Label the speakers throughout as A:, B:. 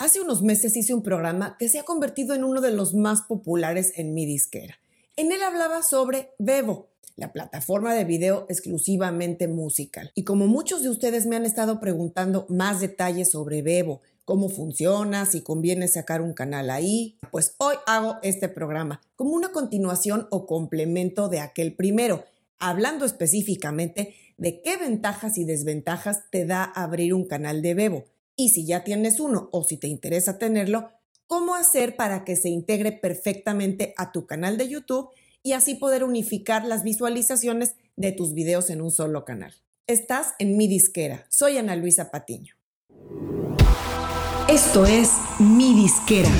A: Hace unos meses hice un programa que se ha convertido en uno de los más populares en mi disquera. En él hablaba sobre Bebo, la plataforma de video exclusivamente musical. Y como muchos de ustedes me han estado preguntando más detalles sobre Bebo, cómo funciona, si conviene sacar un canal ahí, pues hoy hago este programa como una continuación o complemento de aquel primero, hablando específicamente de qué ventajas y desventajas te da abrir un canal de Bebo y si ya tienes uno o si te interesa tenerlo, cómo hacer para que se integre perfectamente a tu canal de YouTube y así poder unificar las visualizaciones de tus videos en un solo canal. Estás en mi disquera. Soy Ana Luisa Patiño.
B: Esto es mi disquera.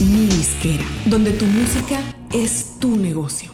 B: Mi disquera, donde tu música es tu negocio.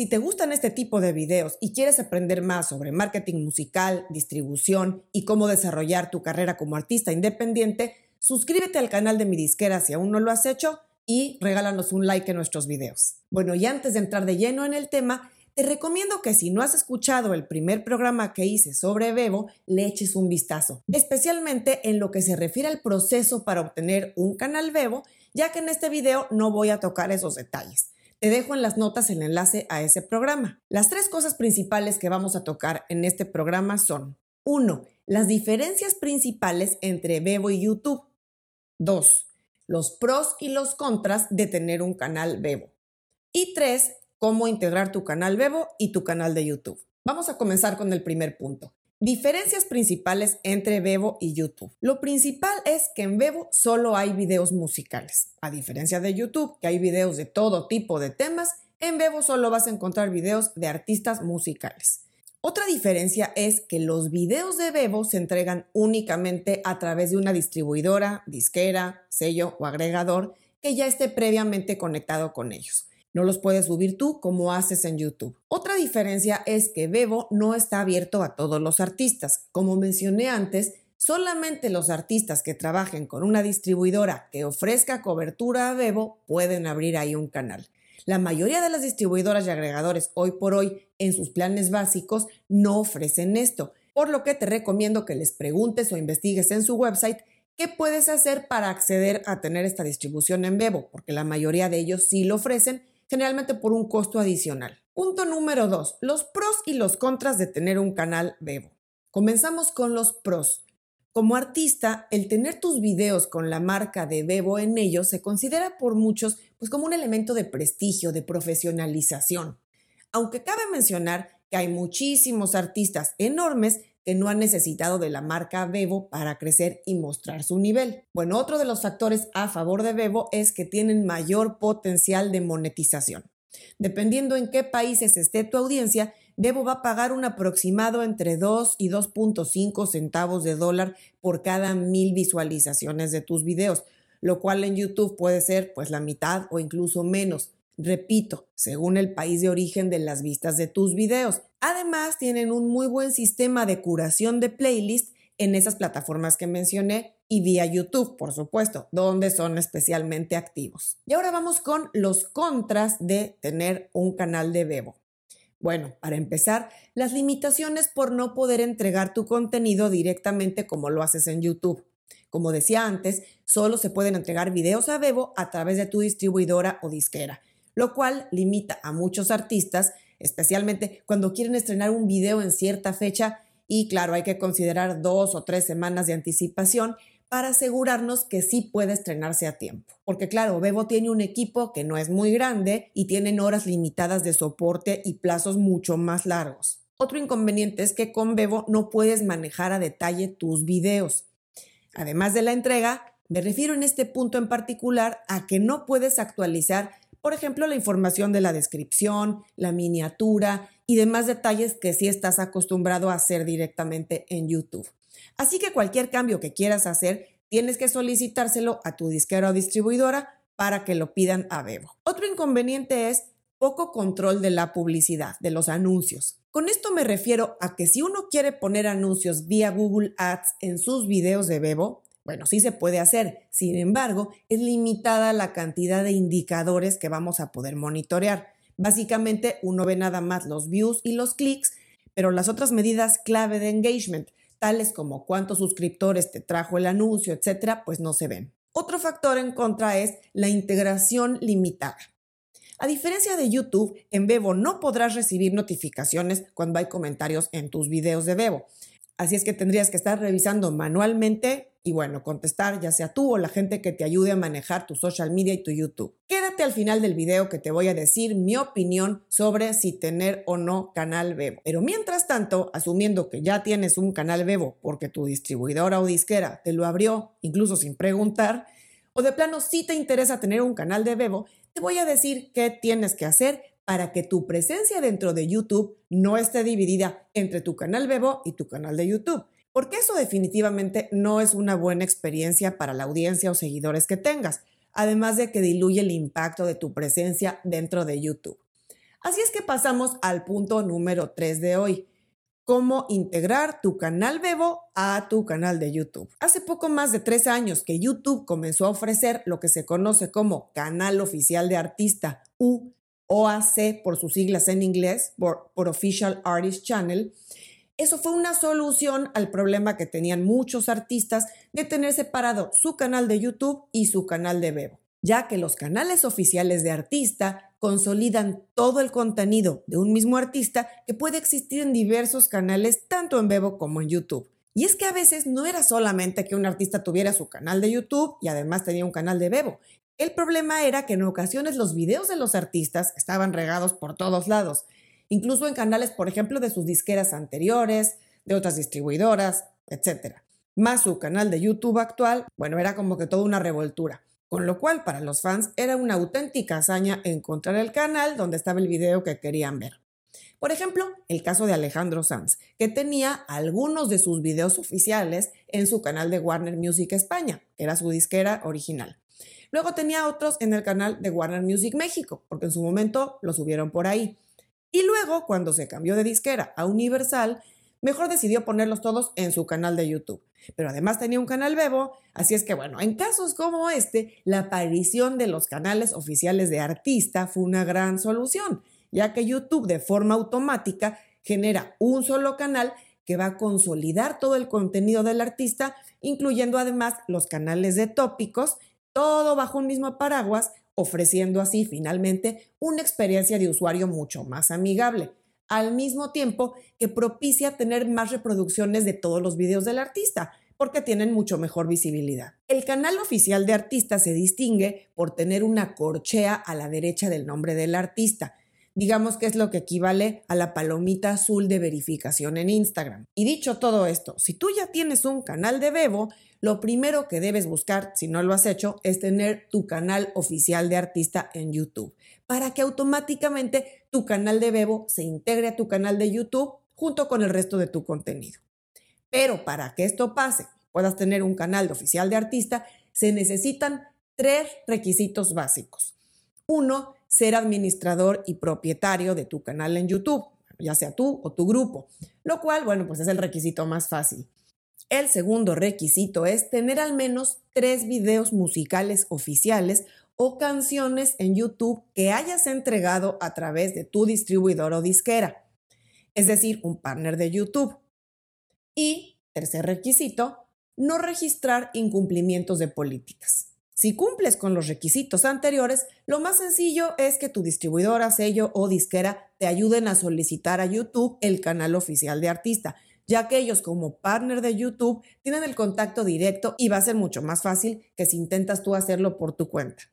A: Si te gustan este tipo de videos y quieres aprender más sobre marketing musical, distribución y cómo desarrollar tu carrera como artista independiente, suscríbete al canal de mi disquera si aún no lo has hecho y regálanos un like en nuestros videos. Bueno, y antes de entrar de lleno en el tema, te recomiendo que si no has escuchado el primer programa que hice sobre Bebo, le eches un vistazo, especialmente en lo que se refiere al proceso para obtener un canal Bebo, ya que en este video no voy a tocar esos detalles. Te dejo en las notas el enlace a ese programa. Las tres cosas principales que vamos a tocar en este programa son 1. Las diferencias principales entre Bebo y YouTube. 2. Los pros y los contras de tener un canal Bebo. Y 3. Cómo integrar tu canal Bebo y tu canal de YouTube. Vamos a comenzar con el primer punto. Diferencias principales entre Bebo y YouTube. Lo principal es que en Bebo solo hay videos musicales. A diferencia de YouTube, que hay videos de todo tipo de temas, en Bebo solo vas a encontrar videos de artistas musicales. Otra diferencia es que los videos de Bebo se entregan únicamente a través de una distribuidora, disquera, sello o agregador que ya esté previamente conectado con ellos. No los puedes subir tú como haces en YouTube. Otra diferencia es que Bebo no está abierto a todos los artistas. Como mencioné antes, solamente los artistas que trabajen con una distribuidora que ofrezca cobertura a Bebo pueden abrir ahí un canal. La mayoría de las distribuidoras y agregadores hoy por hoy en sus planes básicos no ofrecen esto, por lo que te recomiendo que les preguntes o investigues en su website qué puedes hacer para acceder a tener esta distribución en Bebo, porque la mayoría de ellos sí lo ofrecen generalmente por un costo adicional. Punto número 2. Los pros y los contras de tener un canal Bebo. Comenzamos con los pros. Como artista, el tener tus videos con la marca de Bebo en ellos se considera por muchos pues como un elemento de prestigio, de profesionalización. Aunque cabe mencionar que hay muchísimos artistas enormes no han necesitado de la marca Bebo para crecer y mostrar su nivel. Bueno, otro de los factores a favor de Bebo es que tienen mayor potencial de monetización. Dependiendo en qué países esté tu audiencia, Bebo va a pagar un aproximado entre 2 y 2.5 centavos de dólar por cada mil visualizaciones de tus videos, lo cual en YouTube puede ser pues la mitad o incluso menos. Repito, según el país de origen de las vistas de tus videos. Además, tienen un muy buen sistema de curación de playlist en esas plataformas que mencioné y vía YouTube, por supuesto, donde son especialmente activos. Y ahora vamos con los contras de tener un canal de Bebo. Bueno, para empezar, las limitaciones por no poder entregar tu contenido directamente como lo haces en YouTube. Como decía antes, solo se pueden entregar videos a Bebo a través de tu distribuidora o disquera lo cual limita a muchos artistas, especialmente cuando quieren estrenar un video en cierta fecha y claro, hay que considerar dos o tres semanas de anticipación para asegurarnos que sí puede estrenarse a tiempo. Porque claro, Bebo tiene un equipo que no es muy grande y tienen horas limitadas de soporte y plazos mucho más largos. Otro inconveniente es que con Bebo no puedes manejar a detalle tus videos. Además de la entrega, me refiero en este punto en particular a que no puedes actualizar por ejemplo, la información de la descripción, la miniatura y demás detalles que sí estás acostumbrado a hacer directamente en YouTube. Así que cualquier cambio que quieras hacer, tienes que solicitárselo a tu disquera o distribuidora para que lo pidan a Bebo. Otro inconveniente es poco control de la publicidad, de los anuncios. Con esto me refiero a que si uno quiere poner anuncios vía Google Ads en sus videos de Bebo, bueno, sí se puede hacer, sin embargo, es limitada la cantidad de indicadores que vamos a poder monitorear. Básicamente, uno ve nada más los views y los clics, pero las otras medidas clave de engagement, tales como cuántos suscriptores te trajo el anuncio, etcétera, pues no se ven. Otro factor en contra es la integración limitada. A diferencia de YouTube, en Bebo no podrás recibir notificaciones cuando hay comentarios en tus videos de Bebo. Así es que tendrías que estar revisando manualmente y bueno, contestar ya sea tú o la gente que te ayude a manejar tu social media y tu YouTube. Quédate al final del video que te voy a decir mi opinión sobre si tener o no canal Bebo. Pero mientras tanto, asumiendo que ya tienes un canal Bebo porque tu distribuidora o disquera te lo abrió incluso sin preguntar, o de plano sí te interesa tener un canal de Bebo, te voy a decir qué tienes que hacer para que tu presencia dentro de YouTube no esté dividida entre tu canal Bebo y tu canal de YouTube. Porque eso definitivamente no es una buena experiencia para la audiencia o seguidores que tengas, además de que diluye el impacto de tu presencia dentro de YouTube. Así es que pasamos al punto número 3 de hoy, cómo integrar tu canal Bebo a tu canal de YouTube. Hace poco más de tres años que YouTube comenzó a ofrecer lo que se conoce como Canal Oficial de Artista, u OAC por sus siglas en inglés, por, Official Artist Channel. Eso fue una solución al problema que tenían muchos artistas de tener separado su canal de YouTube y su canal de Bebo ya que los canales oficiales de artista consolidan todo el contenido de un mismo artista que puede existir en diversos canales, tanto en Bebo como en YouTube. Y es que a veces no era solamente que un artista tuviera su canal de YouTube y además tenía un canal de Bebo. El problema era que en ocasiones los videos de los artistas estaban regados por todos lados, incluso en canales, por ejemplo, de sus disqueras anteriores, de otras distribuidoras, etc. Más su canal de YouTube actual, bueno, era como que toda una revoltura con lo cual para los fans era una auténtica hazaña encontrar el canal donde estaba el video que querían ver. Por ejemplo, el caso de Alejandro Sanz, que tenía algunos de sus videos oficiales en su canal de Warner Music España, que era su disquera original. Luego tenía otros en el canal de Warner Music México, porque en su momento lo subieron por ahí. Y luego, cuando se cambió de disquera a Universal, mejor decidió ponerlos todos en su canal de YouTube. Pero además tenía un canal Bebo, así es que bueno, en casos como este, la aparición de los canales oficiales de artista fue una gran solución, ya que YouTube de forma automática genera un solo canal que va a consolidar todo el contenido del artista, incluyendo además los canales de tópicos, todo bajo un mismo paraguas, ofreciendo así finalmente una experiencia de usuario mucho más amigable al mismo tiempo que propicia tener más reproducciones de todos los videos del artista, porque tienen mucho mejor visibilidad. El canal oficial de artista se distingue por tener una corchea a la derecha del nombre del artista. Digamos que es lo que equivale a la palomita azul de verificación en Instagram. Y dicho todo esto, si tú ya tienes un canal de Bebo, lo primero que debes buscar, si no lo has hecho, es tener tu canal oficial de artista en YouTube para que automáticamente tu canal de Bebo se integre a tu canal de YouTube junto con el resto de tu contenido. Pero para que esto pase, puedas tener un canal de oficial de artista, se necesitan tres requisitos básicos. Uno, ser administrador y propietario de tu canal en YouTube, ya sea tú o tu grupo, lo cual, bueno, pues es el requisito más fácil. El segundo requisito es tener al menos tres videos musicales oficiales o canciones en YouTube que hayas entregado a través de tu distribuidor o disquera, es decir, un partner de YouTube. Y, tercer requisito, no registrar incumplimientos de políticas. Si cumples con los requisitos anteriores, lo más sencillo es que tu distribuidora, sello o disquera te ayuden a solicitar a YouTube el canal oficial de artista, ya que ellos como partner de YouTube tienen el contacto directo y va a ser mucho más fácil que si intentas tú hacerlo por tu cuenta.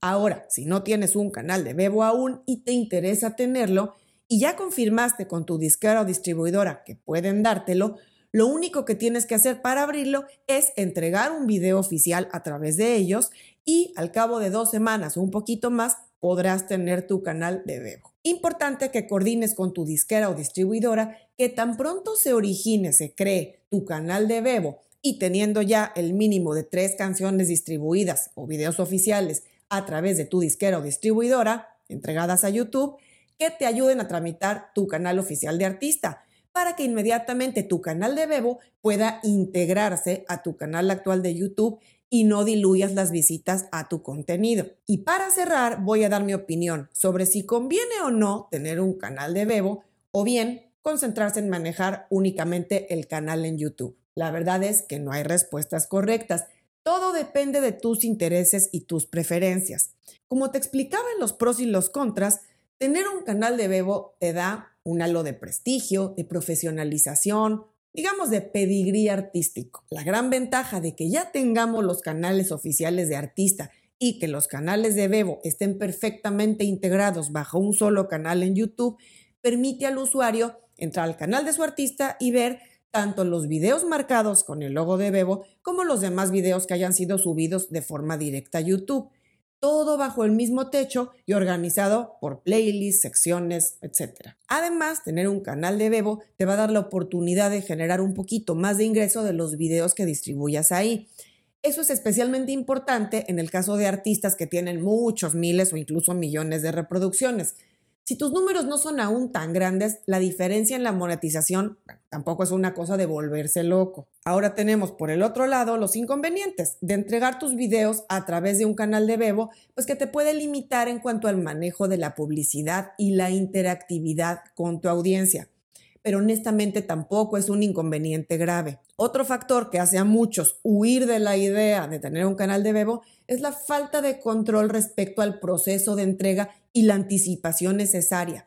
A: Ahora, si no tienes un canal de Bebo aún y te interesa tenerlo, y ya confirmaste con tu disquera o distribuidora que pueden dártelo, lo único que tienes que hacer para abrirlo es entregar un video oficial a través de ellos y al cabo de dos semanas o un poquito más podrás tener tu canal de Bebo. Importante que coordines con tu disquera o distribuidora que tan pronto se origine, se cree tu canal de Bebo y teniendo ya el mínimo de tres canciones distribuidas o videos oficiales a través de tu disquera o distribuidora, entregadas a YouTube, que te ayuden a tramitar tu canal oficial de artista para que inmediatamente tu canal de Bebo pueda integrarse a tu canal actual de YouTube y no diluyas las visitas a tu contenido. Y para cerrar, voy a dar mi opinión sobre si conviene o no tener un canal de Bebo o bien concentrarse en manejar únicamente el canal en YouTube. La verdad es que no hay respuestas correctas. Todo depende de tus intereses y tus preferencias. Como te explicaba en los pros y los contras, tener un canal de Bebo te da un halo de prestigio, de profesionalización, digamos de pedigrí artístico. La gran ventaja de que ya tengamos los canales oficiales de artista y que los canales de Bebo estén perfectamente integrados bajo un solo canal en YouTube permite al usuario entrar al canal de su artista y ver tanto los videos marcados con el logo de Bebo como los demás videos que hayan sido subidos de forma directa a YouTube todo bajo el mismo techo y organizado por playlists, secciones, etc. Además, tener un canal de Bebo te va a dar la oportunidad de generar un poquito más de ingreso de los videos que distribuyas ahí. Eso es especialmente importante en el caso de artistas que tienen muchos miles o incluso millones de reproducciones. Si tus números no son aún tan grandes, la diferencia en la monetización tampoco es una cosa de volverse loco. Ahora tenemos por el otro lado los inconvenientes de entregar tus videos a través de un canal de Bebo, pues que te puede limitar en cuanto al manejo de la publicidad y la interactividad con tu audiencia pero honestamente tampoco es un inconveniente grave. Otro factor que hace a muchos huir de la idea de tener un canal de Bebo es la falta de control respecto al proceso de entrega y la anticipación necesaria.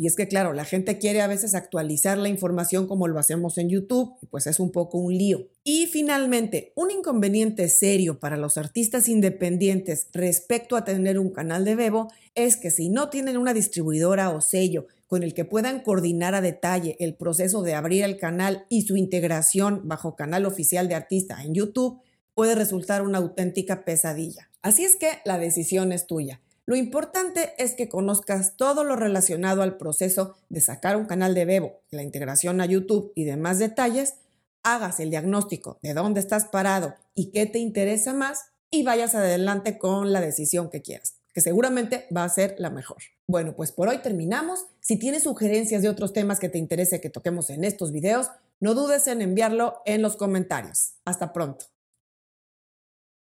A: Y es que, claro, la gente quiere a veces actualizar la información como lo hacemos en YouTube, pues es un poco un lío. Y finalmente, un inconveniente serio para los artistas independientes respecto a tener un canal de Bebo es que si no tienen una distribuidora o sello con el que puedan coordinar a detalle el proceso de abrir el canal y su integración bajo canal oficial de artista en YouTube, puede resultar una auténtica pesadilla. Así es que la decisión es tuya. Lo importante es que conozcas todo lo relacionado al proceso de sacar un canal de Bebo, la integración a YouTube y demás detalles, hagas el diagnóstico de dónde estás parado y qué te interesa más y vayas adelante con la decisión que quieras, que seguramente va a ser la mejor. Bueno, pues por hoy terminamos. Si tienes sugerencias de otros temas que te interese que toquemos en estos videos, no dudes en enviarlo en los comentarios. Hasta pronto.